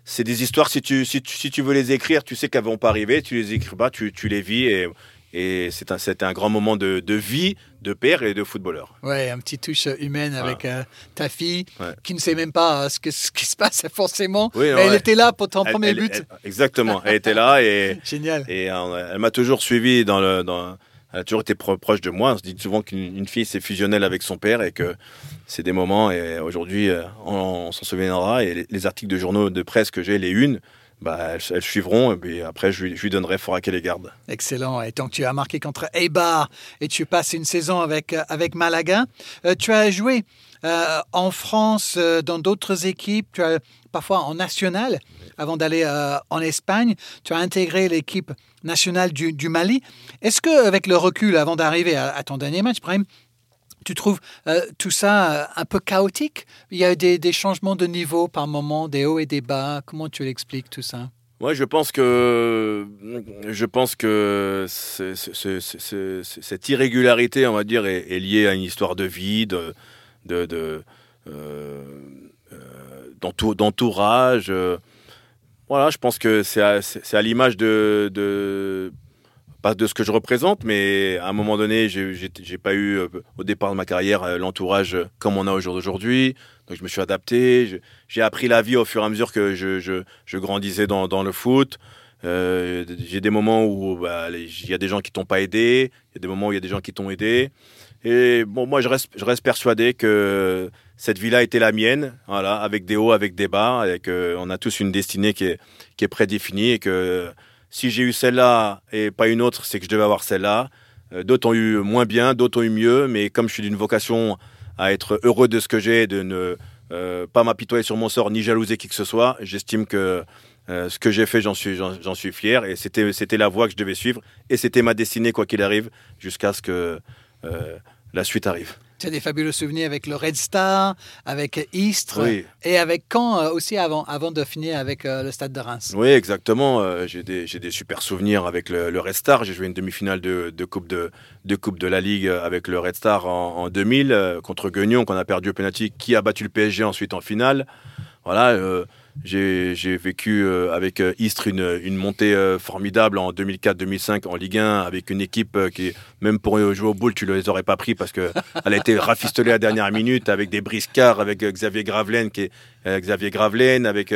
c'est des histoires. Si tu, si tu si tu veux les écrire, tu sais qu'elles vont pas arriver, tu les écris pas, tu, tu les vis et et c'est un, un grand moment de, de, vie de père et de footballeur. Ouais, un petit touche humaine avec euh, ta fille qui ne sait même pas euh, ce, que, ce qui se passe [LAUGHS] forcément. mais elle était là pour ton premier but. exactement, elle était là et [LAUGHS] génial. Et euh, elle m'a toujours suivi dans le dans, elle a toujours été proche de moi. On se dit souvent qu'une fille c'est fusionnel avec son père et que c'est des moments et aujourd'hui on, s'en souviendra et les, les, articles de journaux de presse que j'ai les unes bah, elles, suivront. Et après, je lui, donnerai, faudra qu'elle les garde. Excellent. Et tant que tu as marqué contre Eibar et tu passes une saison avec, euh, avec Malaga, euh, tu as joué euh, en France, dans d'autres équipes, parfois en national, avant d'aller en Espagne. Tu as intégré l'équipe nationale du, Mali. Est-ce que, avec le recul, avant d'arriver à, à, ton dernier match, Brahim, tu trouves euh, tout ça euh, un peu chaotique? Il y a des, changements de niveau par moment, des hauts et des bas? Comment tu l'expliques tout ça? Moi, je pense que je pense que cette irrégularité, on va dire, est, liée à une histoire de vie, de, de, euh, d'entourage. Voilà, je pense que c'est à, à l'image de, de de ce que je représente, mais à un moment donné, j'ai pas eu euh, au départ de ma carrière euh, l'entourage comme on a aujourd'hui. Donc je me suis adapté, j'ai appris la vie au fur et à mesure que je, grandissais dans, le foot. Euh, j'ai des moments où bah, il y a des gens qui t'ont pas aidé, il y a des moments où il y a des gens qui t'ont aidé. Et bon, moi je reste, je reste persuadé que cette vie-là était la mienne, voilà, avec des hauts, avec des bas, et qu'on a tous une destinée qui est, qui est prédéfinie et que si j'ai eu celle-là et pas une autre, c'est que je devais avoir celle-là. Euh, d'autres ont eu moins bien, d'autres ont eu mieux, mais comme je suis d'une vocation à être heureux de ce que j'ai, de ne euh, pas m'apitoyer sur mon sort ni jalouser qui que ce soit, j'estime que euh, ce que j'ai fait, j'en suis, fier et c'était la voie que je devais suivre et c'était ma destinée quoi qu'il arrive jusqu'à ce que la suite arrive. Tu as des fabuleux souvenirs avec le Red Star, avec Istres et avec Caen euh, aussi avant, avant de finir avec euh, le Stade de Reims? Oui, exactement. Euh, j'ai des, des, super souvenirs avec le, le Red Star. J'ai joué une demi-finale de, de, coupe de, de Coupe de la Ligue avec le Red Star en, en 2000 contre Guignon qu'on a perdu au penalty, qui a battu le PSG ensuite en finale. Voilà. J'ai vécu euh, avec euh, Istres une, montée euh, formidable en 2004-2005 en Ligue 1 avec une équipe qui, même pour jouer au boule, tu ne les aurais pas pris parce qu'elle a été rafistolée à la dernière minute avec des briscards, avec Xavier Gravelaine, qui est, Xavier Gravelaine, avec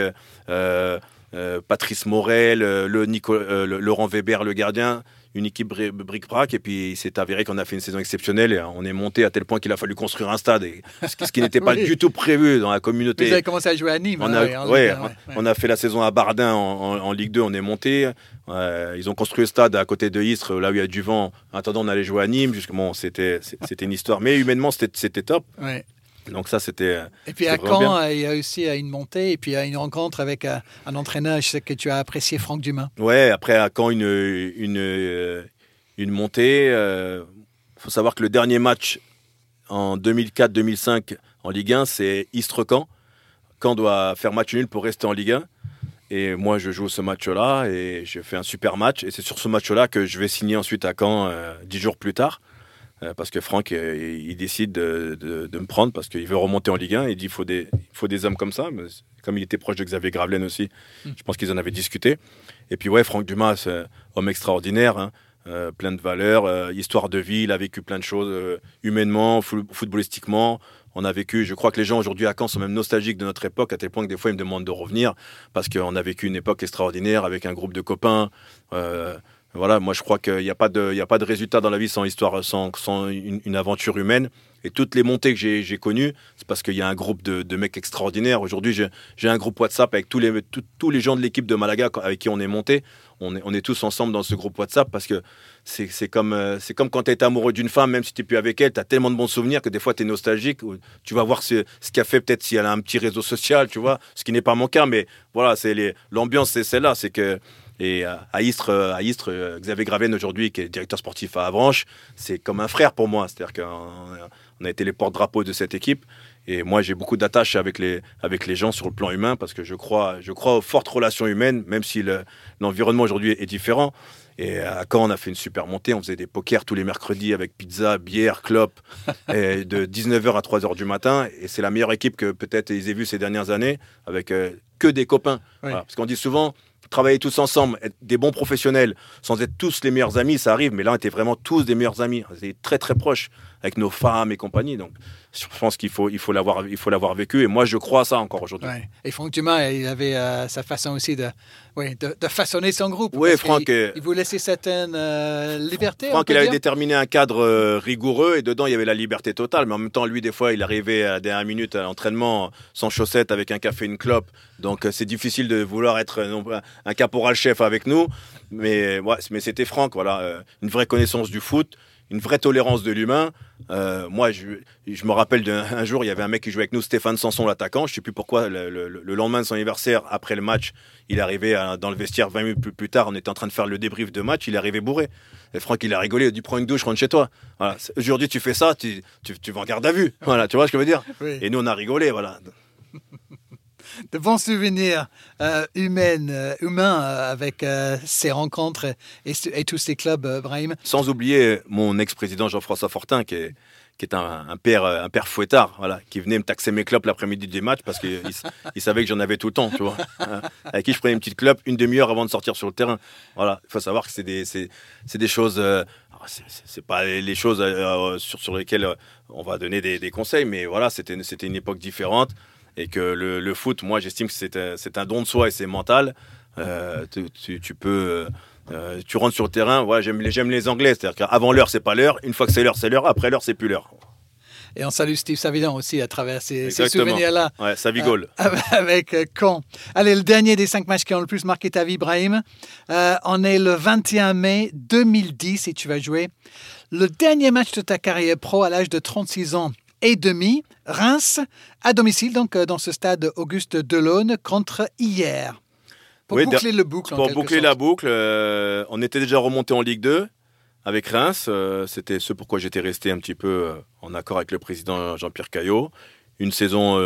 Patrice Morel, le, Laurent Weber, le gardien une équipe bric-brac et puis il s'est avéré qu'on a fait une saison exceptionnelle et on est monté à tel point qu'il a fallu construire un stade et ce qui n'était [LAUGHS] pas du tout prévu dans la communauté. Vous avez commencé à jouer à Nîmes. On a, ouais, on a fait la saison à Bardin en, Ligue 2, on est monté. ils ont construit le stade à côté de Istres, là où il y a du vent. En attendant, on allait jouer à Nîmes. Justement, c'était c'était une histoire, mais humainement, c'était top. Donc ça, c'était. Euh, et puis à Caen, euh, il y a aussi euh, une montée et puis une rencontre avec un entraîneur. Je sais que tu as apprécié Franck Dumas. Ouais, après à Caen, une, une, une montée. Il faut savoir que le dernier match en 2004-2005 en Ligue 1, c'est Istres-Caen. Caen doit faire match nul pour rester en Ligue 1. Et moi, je joue ce match-là et je fais un super match. Et c'est sur ce match-là que je vais signer ensuite à Caen dix jours plus tard. Euh, parce que Franck, euh, il décide de, me prendre parce qu'il veut remonter en Ligue 1. Il dit il faut des, il faut des hommes comme ça. Mais comme il était proche de Xavier Gravelaine aussi, hmm. je pense qu'ils en avaient discuté. Et puis, ouais, Franck Dumas, un homme extraordinaire, hein. euh, plein de valeurs, histoire de vie. Il a vécu plein de choses humainement, footballistiquement. On a vécu, je crois que les gens aujourd'hui à Caen sont même nostalgiques de notre époque, à tel point que des fois ils me demandent de revenir parce qu'on a vécu une époque extraordinaire avec un groupe de copains. Voilà, moi je crois qu'il n'y a pas de, a pas de résultat dans la vie sans histoire, sans, sans une, aventure humaine. Et toutes les montées que j'ai connues, c'est parce qu'il y a un groupe de, mecs extraordinaires. Aujourd'hui, j'ai un groupe WhatsApp avec tous les, tous les gens de l'équipe de Malaga avec qui on est monté. on est, on est tous ensemble dans ce groupe WhatsApp parce que c'est comme, euh, comme quand tu es amoureux d'une femme, même si tu n'es plus avec elle, tu as tellement de bons souvenirs que des fois tu es nostalgique. Ou tu vas voir ce, ce qu'a fait peut-être si elle a un petit réseau social, tu vois, ce qui n'est pas mon cas, mais voilà, l'ambiance, c'est celle-là. C'est que. Et euh, à Istres, à Istres Xavier Graven aujourd'hui, qui est directeur sportif à Avranches, c'est comme un frère pour moi. C'est-à-dire qu'on a été les porte-drapeaux de cette équipe. Et moi, j'ai beaucoup d'attaches avec les, avec les gens sur le plan humain parce que je crois, je crois aux fortes relations humaines, même si l'environnement aujourd'hui est différent. Et à Caen, on a fait une super montée. On faisait des pokers tous les mercredis avec pizza, bière, clope, [LAUGHS] et de 19h à 3h du matin. Et c'est la meilleure équipe que peut-être ils aient vue ces dernières années, avec euh, que des copains. Parce qu'on dit souvent, travailler tous ensemble, être des bons professionnels, sans être tous les meilleurs amis, ça arrive. Mais là, on était vraiment tous des meilleurs amis. On était très, très proches avec nos femmes et compagnie. Donc, je pense qu'il faut, il faut l'avoir, il faut l'avoir vécu. Et moi, je crois à ça encore aujourd'hui. Et Franck Dumas, il avait euh, sa façon aussi de, de, façonner son groupe. Oui, Franck. Il, il, vous laissait certaines euh, libertés. Franck, il avait déterminé un cadre euh, rigoureux et dedans, il y avait la liberté totale. Mais en même temps, lui, des fois, il arrivait à dernière minute à l'entraînement sans chaussettes, avec un café, une clope. Donc, c'est difficile de vouloir être un caporal chef avec nous. Mais, ouais, mais c'était Franck, voilà, une vraie connaissance du foot une vraie tolérance de l'humain. Euh, moi, je, je, me rappelle d'un jour, il y avait un mec qui jouait avec nous, Stéphane Sanson, l'attaquant. Je sais plus pourquoi, le, lendemain de son anniversaire, après le match, il est arrivé dans le vestiaire 20 minutes plus, plus, tard. On était en train de faire le débrief de match. Il est arrivé bourré. Et Franck, il a rigolé. Il a dit Prends une douche, rentre chez toi. Voilà. Aujourd'hui, tu fais ça, tu, tu, tu, vas en garde à vue. Voilà, tu vois ce que je veux dire? Et nous, on a rigolé. Voilà de bons souvenirs euh, humains, euh, humains euh, avec ces rencontres et, tous ces clubs, Brahim. Sans oublier mon ex-président Jean-François Fortin, qui est, un, père, fouettard, voilà, qui venait me taxer mes clubs l'après-midi des matchs parce qu'il [LAUGHS] il savait que j'en avais tout le temps, vois. avec qui je prenais une petite club une demi-heure avant de sortir sur le terrain. Voilà, il faut savoir que c'est des, choses. c'est pas les choses sur, sur lesquelles on va donner des, des conseils, mais voilà, c'était une époque différente et que le, foot, moi, j'estime que c'est un, don de soi et c'est mental. Euh, tu, peux. Euh, tu rentres sur le terrain, voilà, j'aime les, les Anglais, c'est-à-dire qu'avant l'heure, c'est pas l'heure, une fois que c'est l'heure, c'est l'heure, après l'heure, c'est plus l'heure. Et on salue Steve Savidan aussi à travers ces, souvenirs-là. Ouais, ça. Euh, [LAUGHS] avec Caen. Allez, le dernier des cinq matchs qui ont le plus marqué ta vie, Brahim. on est le 21 mai 2010 et tu vas jouer le dernier match de ta carrière pro à l'âge de 36 ans et demi, Reims, à domicile, donc euh, dans ce stade Auguste Delaune, contre hier. Pour boucler le boucle. Pour boucler la boucle, euh, on était déjà remonté en Ligue 2 avec Reims. Euh, c'était ce pourquoi j'étais resté un petit peu en accord avec le président Jean-Pierre Caillot. Une saison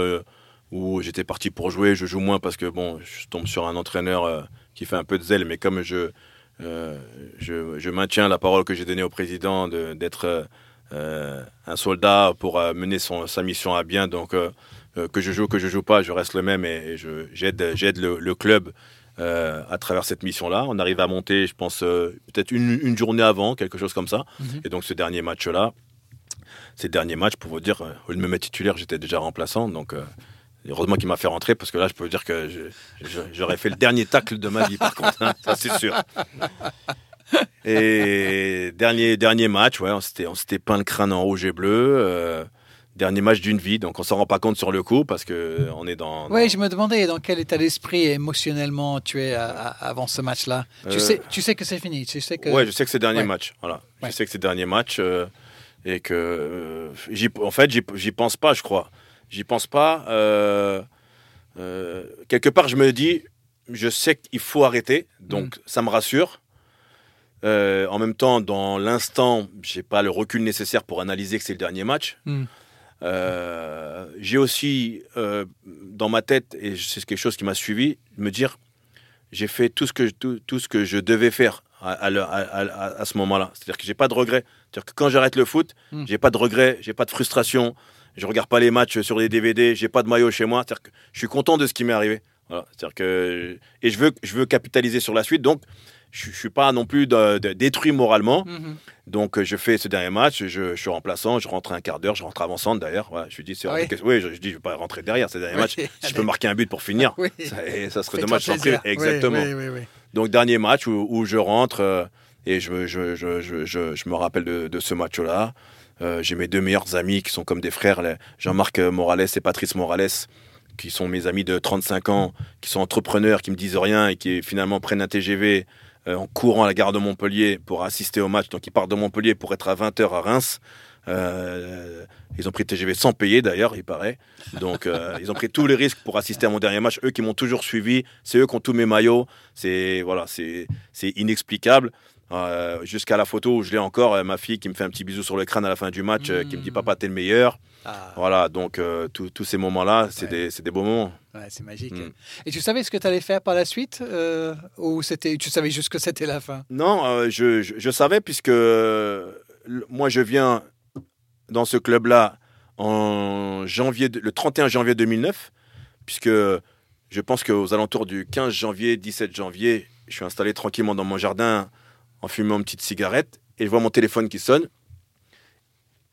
où j'étais parti pour jouer, je joue moins parce que bon, je tombe sur un entraîneur qui fait un peu de zèle, mais comme je, je, je, maintiens la parole que j'ai donnée au président d'être un soldat pour euh, mener son, sa mission à bien. Donc, euh, que je joue, que je joue pas, je reste le même et, j'aide, j'aide le, club à travers cette mission-là. On arrive à monter, je pense, peut-être une, journée avant, quelque chose comme ça. Mhm. Et donc, ce dernier match-là, ces derniers matchs, pour vous dire, au lieu de me mettre titulaire, j'étais déjà remplaçant. Donc, heureusement qu'il m'a fait rentrer, parce que là, je peux vous dire que j'aurais fait le dernier tacle de ma vie, par contre. Hein, ça, c'est sûr. [LAUGHS] [LAUGHS] Et dernier, dernier match, ouais, on s'était, peint le crâne en rouge et bleu. Euh, dernier match d'une vie, donc on s'en rend pas compte sur le coup parce que on est dans. Oui, je me demandais dans quel état d'esprit émotionnellement tu es avant ce match-là. Tu euh, sais, tu sais que c'est fini. Tu sais que. Ouais, je sais que c'est dernier match. Voilà, je sais que c'est dernier match euh, et que en fait, j'y, pense pas, je crois. J'y pense pas. quelque part, je me dis, je sais qu'il faut arrêter, donc mm. ça me rassure. Euh, en même temps, dans l'instant, j'ai pas le recul nécessaire pour analyser que c'est le dernier match. Hmm. Euh, j'ai aussi euh, dans ma tête, et c'est quelque chose qui m'a suivi, me dire j'ai fait tout ce que, tout, tout, ce que je devais faire à, à, ce moment-là. C'est-à-dire que j'ai pas de regrets. C'est-à-dire que quand j'arrête le foot, hmm. j'ai pas de regrets, j'ai pas de frustration, je regarde pas les matchs sur les DVD, j'ai pas de maillot chez moi. C'est-à-dire que je suis content de ce qui m'est arrivé. Voilà. C'est-à-dire que et je veux, je veux capitaliser sur la suite. Donc je ne suis pas non plus de, détruit moralement. Mhm. Donc, euh, je fais ce dernier match, je, suis remplaçant, je rentre un quart d'heure, je rentre avant-centre d'ailleurs. je lui dis, c'est oui. oui, je, dis, je vais pas rentrer derrière ce dernier match. [LAUGHS] Si je peux marquer un but pour finir, ça, serait dommage sans. Exactement. Donc, dernier match où, je rentre euh, et je, je, me rappelle de, ce match-là. Euh, j'ai mes deux meilleurs amis qui sont comme des frères, Jean-Marc Morales et Patrice Morales qui sont mes amis de 35 ans, qui sont entrepreneurs, qui me disent rien et qui finalement prennent un TGV en courant à la gare de Montpellier pour assister au match. Donc ils partent de Montpellier pour être à 20h à Reims. Euh, ils ont pris TGV sans payer d'ailleurs, il paraît. Donc euh, [LAUGHS] ils ont pris tous les risques pour assister à mon dernier match. Eux qui m'ont toujours suivi, c'est eux qui ont tous mes maillots. C'est voilà, c'est c'est inexplicable. Euh, Jusqu'à la photo où je l'ai encore, euh, ma fille qui me fait un petit bisou sur le crâne à la fin du match, euh, qui me dit Mm. papa t'es le meilleur. Ah, Voilà, donc euh, tous ces moments-là, c'est Ouais. des des beaux moments. ouais, c'est magique. Mm. Et tu savais ce que tu allais faire par la suite euh, Ou c'était, tu savais juste que c'était la fin? Non, je, je, je savais puisque moi je viens dans ce club-là en janvier, le 31 janvier 2009, puisque je pense qu'aux alentours du 15 janvier, 17 janvier, je suis installé tranquillement dans mon jardin en fumant une petite cigarette et je vois mon téléphone qui sonne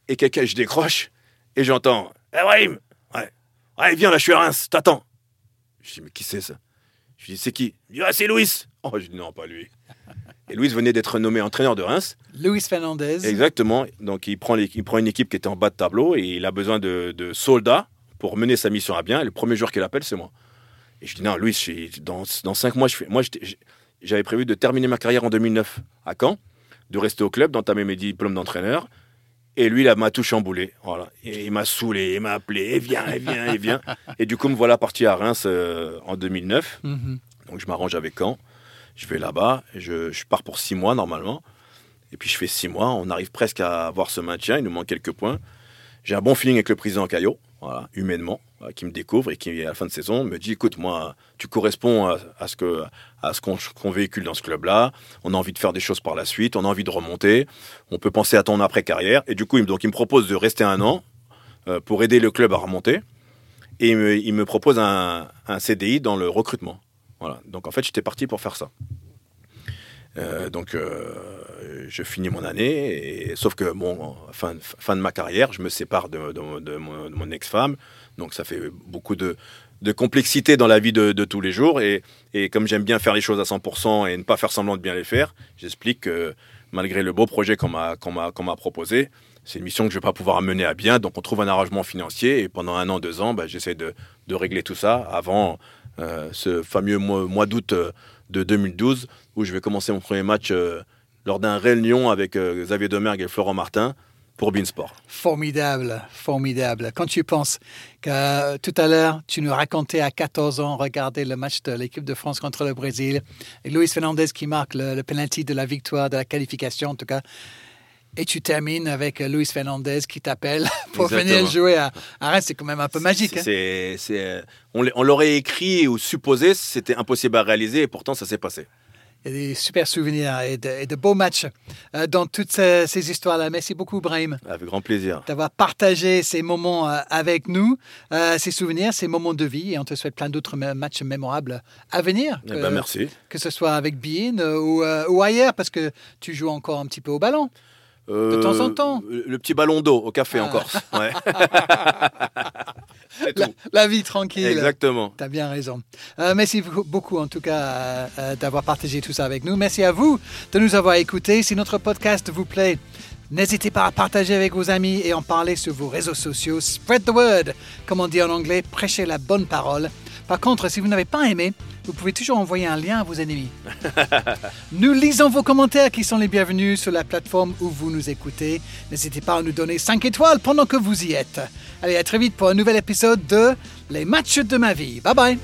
et quelqu'un, je décroche et j'entends Eh Brahim Ouais, ouais, viens là, je suis à Reims, t'attends. Je dis Mais qui c'est ça? Je dis C'est qui? Il dit Ah, c'est Louis. Oh, je dis Non, pas lui. Et Louis venait d'être nommé entraîneur de Reims. Luis Fernandez. Exactement. Donc il prend, il prend une équipe qui était en bas de tableau et il a besoin de, de soldats pour mener sa mission à bien. Et le premier joueur qu'il appelle, c'est moi. Et je dis non, Louis, je suis- dans, dans cinq mois, je fais. Moi, j'étais- j'avais prévu de terminer ma carrière en 2009 à Caen, de rester au club, d'entamer mes diplômes d'entraîneur. Et lui, là, m'a tout chamboulé. Voilà. Et il m'a saoulé, il m'a appelé, et viens, et viens, et viens. Et du coup, me voilà parti à Reims euh, en 2009. Mhm. Donc je m'arrange avec Caen, je vais là-bas, je, je pars pour six mois normalement. Et puis je fais six mois, on arrive presque à avoir ce maintien, il nous manque quelques points. J'ai un bon feeling avec le président Caillot, humainement, qui me découvre et qui, à la fin de saison, me dit écoute, moi, tu corresponds à, ce qu'on véhicule dans ce club-là. On a envie de faire des choses par la suite, on a envie de remonter. On peut penser à ton après-carrière. Et du coup, il, donc, il me propose de rester un an euh, pour aider le club à remonter. Et il me, il me propose un, un CDI dans le recrutement. Voilà. Donc en fait, j'étais parti pour faire ça. Euh, donc euh, je finis mon année, sauf que bon, fin, fin de ma carrière, je me sépare de, de- mon, ex-femme, donc ça fait beaucoup de, de complexité dans la vie de, de tous les jours, et, et comme j'aime bien faire les choses à 100% et ne pas faire semblant de bien les faire, j'explique que malgré le beau projet qu'on m'a qu'on m'a proposé, c'est une mission que je vais pas pouvoir mener à bien, donc on trouve un arrangement financier, et pendant un an, deux ans, bah, j'essaie de, de régler tout ça. Avant euh, ce fameux mois, d'août de 2012 où je vais commencer mon premier match euh, lors d'un réunion avec euh, Xavier Domergue et Florent Martin pour Beansport. Formidable, formidable. Quand tu penses que euh, tout à l'heure, tu nous racontais à 14 ans regarder le match de l'équipe de France contre le Brésil et Luis Fernandez qui marque le, le penalty de la victoire, de la qualification en tout cas. Et tu termines avec Luis Fernandez qui t'appelle [LAUGHS] pour Exactement. venir jouer à, à Reims. C'est quand même un peu magique. hein. On l'aurait écrit ou supposé, c'était impossible à réaliser et pourtant ça s'est passé. Il y a des super souvenirs et de, et de beaux matchs euh, dans toutes ces, ces histoires-là. Merci beaucoup, Brahim. Avec grand plaisir. d'avoir partagé ces moments euh, avec nous, euh, ces souvenirs, ces moments de vie. Et on te souhaite plein d'autres ma- matchs mémorables à venir. Eh ben, merci. que ce soit avec Bean ou, ou ailleurs, parce que tu joues encore un petit peu au ballon. Euh, temps en temps. Le petit ballon d'eau au café Ah. en Corse. [LAUGHS] Ouais. La, vie tranquille. Exactement. Tu as bien raison. Euh, merci beaucoup- en tout cas, euh, euh, d'avoir partagé tout ça avec nous. Merci à vous de nous avoir écoutés. Si notre podcast vous plaît, n'hésitez pas à partager avec vos amis et en parler sur vos réseaux sociaux. Spread the word, comme on dit en anglais, prêchez la bonne parole. Par contre, si vous n'avez pas aimé, vous pouvez toujours envoyer un lien à vos ennemis. [LAUGHS] nous lisons vos commentaires qui sont les bienvenus sur la plateforme où vous nous écoutez. N'hésitez pas à nous donner 5 étoiles pendant que vous y êtes. Allez, à très vite pour un nouvel épisode de Les matchs de ma vie. Bye bye.